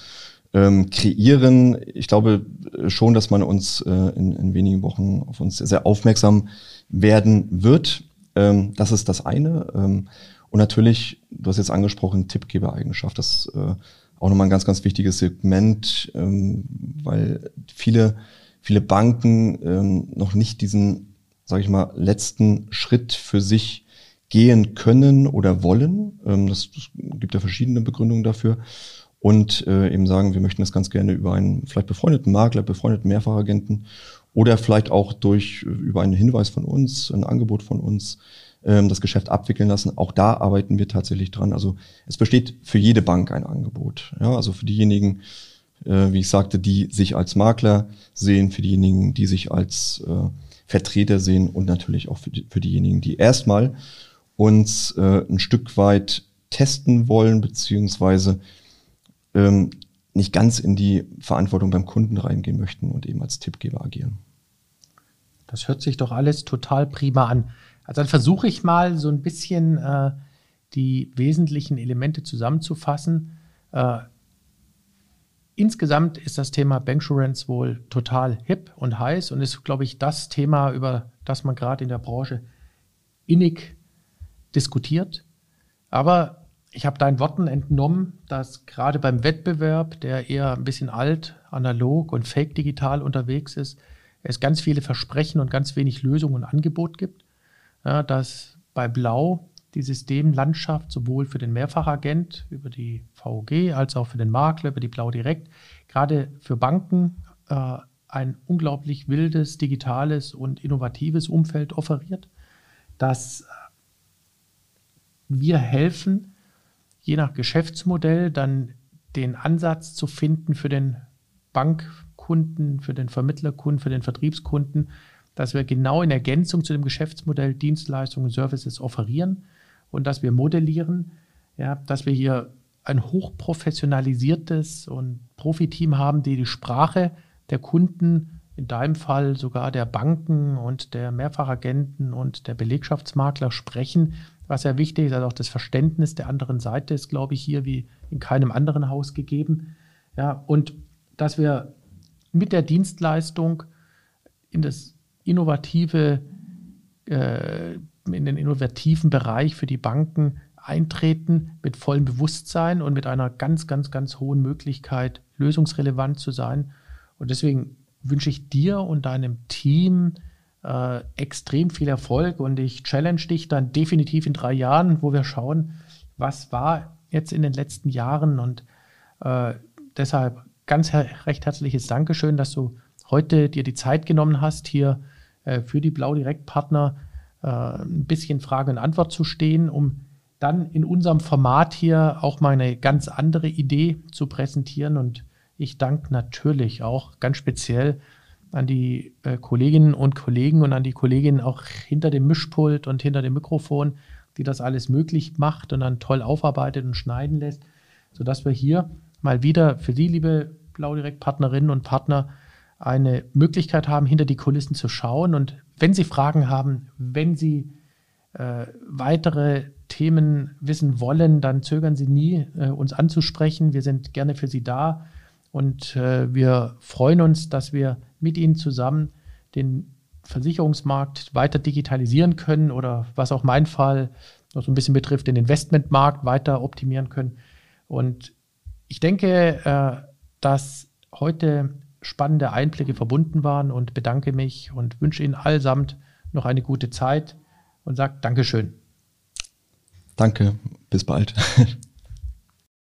B: ähm, kreieren. Ich glaube schon, dass man uns äh, in, in wenigen Wochen auf uns sehr, sehr aufmerksam werden wird. Ähm, das ist das eine. Ähm, und natürlich, du hast jetzt angesprochen, Tippgebereigenschaft. Das äh, auch nochmal ein ganz, ganz wichtiges Segment, ähm, weil viele, viele Banken ähm, noch nicht diesen, sage ich mal, letzten Schritt für sich gehen können oder wollen. Ähm, das, das gibt ja verschiedene Begründungen dafür. Und äh, eben sagen, wir möchten das ganz gerne über einen vielleicht befreundeten Makler, befreundeten Mehrfachagenten oder vielleicht auch durch über einen Hinweis von uns, ein Angebot von uns ähm, das Geschäft abwickeln lassen. Auch da arbeiten wir tatsächlich dran. Also es besteht für jede Bank ein Angebot. Ja, also für diejenigen, äh, wie ich sagte, die sich als Makler sehen, für diejenigen, die sich als äh, Vertreter sehen und natürlich auch für, die, für diejenigen, die erstmal uns äh, ein Stück weit testen wollen, beziehungsweise ähm, nicht ganz in die Verantwortung beim Kunden reingehen möchten und eben als Tippgeber agieren.
A: Das hört sich doch alles total prima an. Also dann versuche ich mal so ein bisschen äh, die wesentlichen Elemente zusammenzufassen. Äh, insgesamt ist das Thema Banksurance wohl total hip und heiß und ist, glaube ich, das Thema, über das man gerade in der Branche innig diskutiert. Aber ich habe deinen Worten entnommen, dass gerade beim Wettbewerb, der eher ein bisschen alt, analog und fake digital unterwegs ist, es ganz viele Versprechen und ganz wenig Lösungen und Angebot gibt. Ja, dass bei Blau die Systemlandschaft sowohl für den Mehrfachagent über die VOG als auch für den Makler über die Blau Direkt gerade für Banken äh, ein unglaublich wildes, digitales und innovatives Umfeld offeriert, dass wir helfen, je nach Geschäftsmodell dann den Ansatz zu finden für den Bankkunden, für den Vermittlerkunden, für den Vertriebskunden, dass wir genau in Ergänzung zu dem Geschäftsmodell Dienstleistungen und Services offerieren und dass wir modellieren, ja, dass wir hier ein hochprofessionalisiertes und Profiteam haben, die die Sprache der Kunden, in deinem Fall sogar der Banken und der Mehrfachagenten und der Belegschaftsmakler sprechen, was ja wichtig ist, also auch das Verständnis der anderen Seite ist, glaube ich, hier wie in keinem anderen Haus gegeben. Ja, und dass wir mit der Dienstleistung in das innovative, äh, in den innovativen Bereich für die Banken eintreten mit vollem Bewusstsein und mit einer ganz, ganz, ganz hohen Möglichkeit, lösungsrelevant zu sein. Und deswegen wünsche ich dir und deinem Team äh, extrem viel Erfolg und ich challenge dich dann definitiv in drei Jahren, wo wir schauen, was war jetzt in den letzten Jahren und äh, deshalb ganz her recht herzliches Dankeschön, dass du heute dir die Zeit genommen hast, hier äh, für die Blau Direkt Partner äh, ein bisschen Frage und Antwort zu stehen, um dann in unserem Format hier auch mal eine ganz andere Idee zu präsentieren. Und ich danke natürlich auch ganz speziell an die äh, Kolleginnen und Kollegen und an die Kolleginnen auch hinter dem Mischpult und hinter dem Mikrofon, die das alles möglich macht und dann toll aufarbeitet und schneiden lässt, sodass wir hier mal wieder für Sie, liebe Blau Direkt Partnerinnen und Partner, eine Möglichkeit haben, hinter die Kulissen zu schauen. Und wenn Sie Fragen haben, wenn Sie äh, weitere Themen wissen wollen, dann zögern Sie nie, äh, uns anzusprechen. Wir sind gerne für Sie da und äh, wir freuen uns, dass wir mit Ihnen zusammen den Versicherungsmarkt weiter digitalisieren können oder was auch mein Fall noch so ein bisschen betrifft, den Investmentmarkt weiter optimieren können. Und ich denke, äh, dass heute spannende Einblicke verbunden waren und bedanke mich und wünsche Ihnen allesamt noch eine gute Zeit und sage Dankeschön.
B: Danke, bis bald.